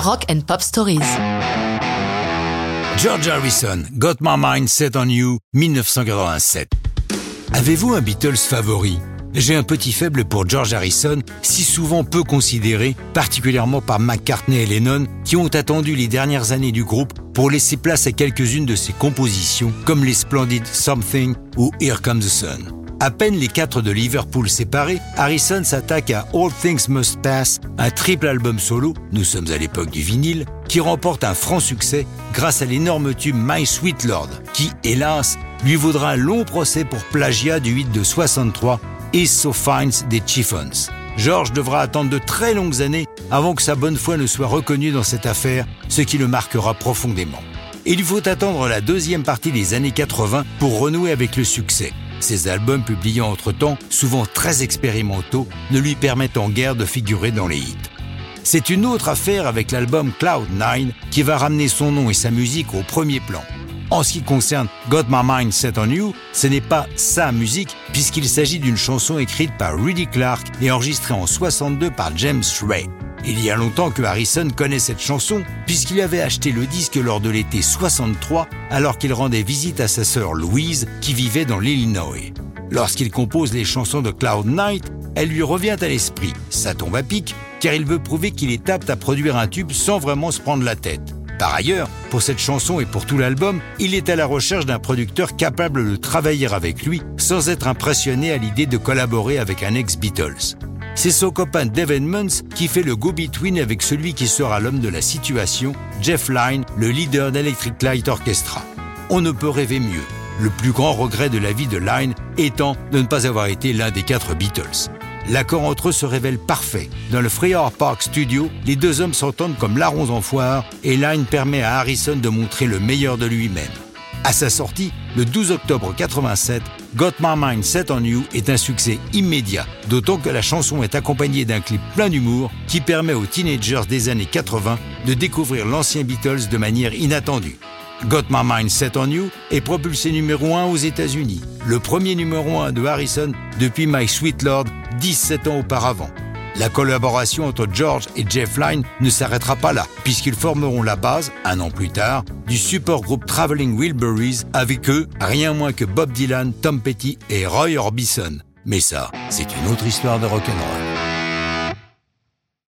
Rock and Pop Stories. George Harrison, Got My Mind Set on You, 1987. Avez-vous un Beatles favori? J'ai un petit faible pour George Harrison, si souvent peu considéré, particulièrement par McCartney et Lennon, qui ont attendu les dernières années du groupe pour laisser place à quelques-unes de ses compositions, comme les splendides Something ou Here Comes the Sun. À peine les quatre de Liverpool séparés, Harrison s'attaque à All Things Must Pass, un triple album solo, nous sommes à l'époque du vinyle, qui remporte un franc succès grâce à l'énorme tube My Sweet Lord, qui, hélas, lui vaudra un long procès pour plagiat du 8 de 63 Is So Fines des Chiffons. George devra attendre de très longues années avant que sa bonne foi ne soit reconnue dans cette affaire, ce qui le marquera profondément. Il faut attendre la deuxième partie des années 80 pour renouer avec le succès. Ces albums publiés entre-temps, souvent très expérimentaux, ne lui permettent en guère de figurer dans les hits. C'est une autre affaire avec l'album Cloud9 qui va ramener son nom et sa musique au premier plan. En ce qui concerne Got My Mind Set on You, ce n'est pas sa musique puisqu'il s'agit d'une chanson écrite par Rudy Clark et enregistrée en 62 par James Ray. Il y a longtemps que Harrison connaît cette chanson, puisqu'il avait acheté le disque lors de l'été 63, alors qu'il rendait visite à sa sœur Louise, qui vivait dans l'Illinois. Lorsqu'il compose les chansons de Cloud Night, elle lui revient à l'esprit. Ça tombe à pic, car il veut prouver qu'il est apte à produire un tube sans vraiment se prendre la tête. Par ailleurs, pour cette chanson et pour tout l'album, il est à la recherche d'un producteur capable de travailler avec lui sans être impressionné à l'idée de collaborer avec un ex-Beatles. C'est son copain Dave Edmonds qui fait le go-between avec celui qui sera l'homme de la situation, Jeff Lynne, le leader d'Electric Light Orchestra. On ne peut rêver mieux, le plus grand regret de la vie de Lynne étant de ne pas avoir été l'un des quatre Beatles. L'accord entre eux se révèle parfait. Dans le Freer Park Studio, les deux hommes s'entendent comme larrons en foire et Lynne permet à Harrison de montrer le meilleur de lui-même. À sa sortie, le 12 octobre 87, Got My Mind Set on You est un succès immédiat, d'autant que la chanson est accompagnée d'un clip plein d'humour qui permet aux teenagers des années 80 de découvrir l'ancien Beatles de manière inattendue. Got My Mind Set on You est propulsé numéro 1 aux États-Unis, le premier numéro 1 de Harrison depuis My Sweet Lord 17 ans auparavant. La collaboration entre George et Jeff Lynne ne s'arrêtera pas là, puisqu'ils formeront la base, un an plus tard, du support groupe Traveling Wilburys, avec eux, rien moins que Bob Dylan, Tom Petty et Roy Orbison. Mais ça, c'est une autre histoire de rock'n'roll.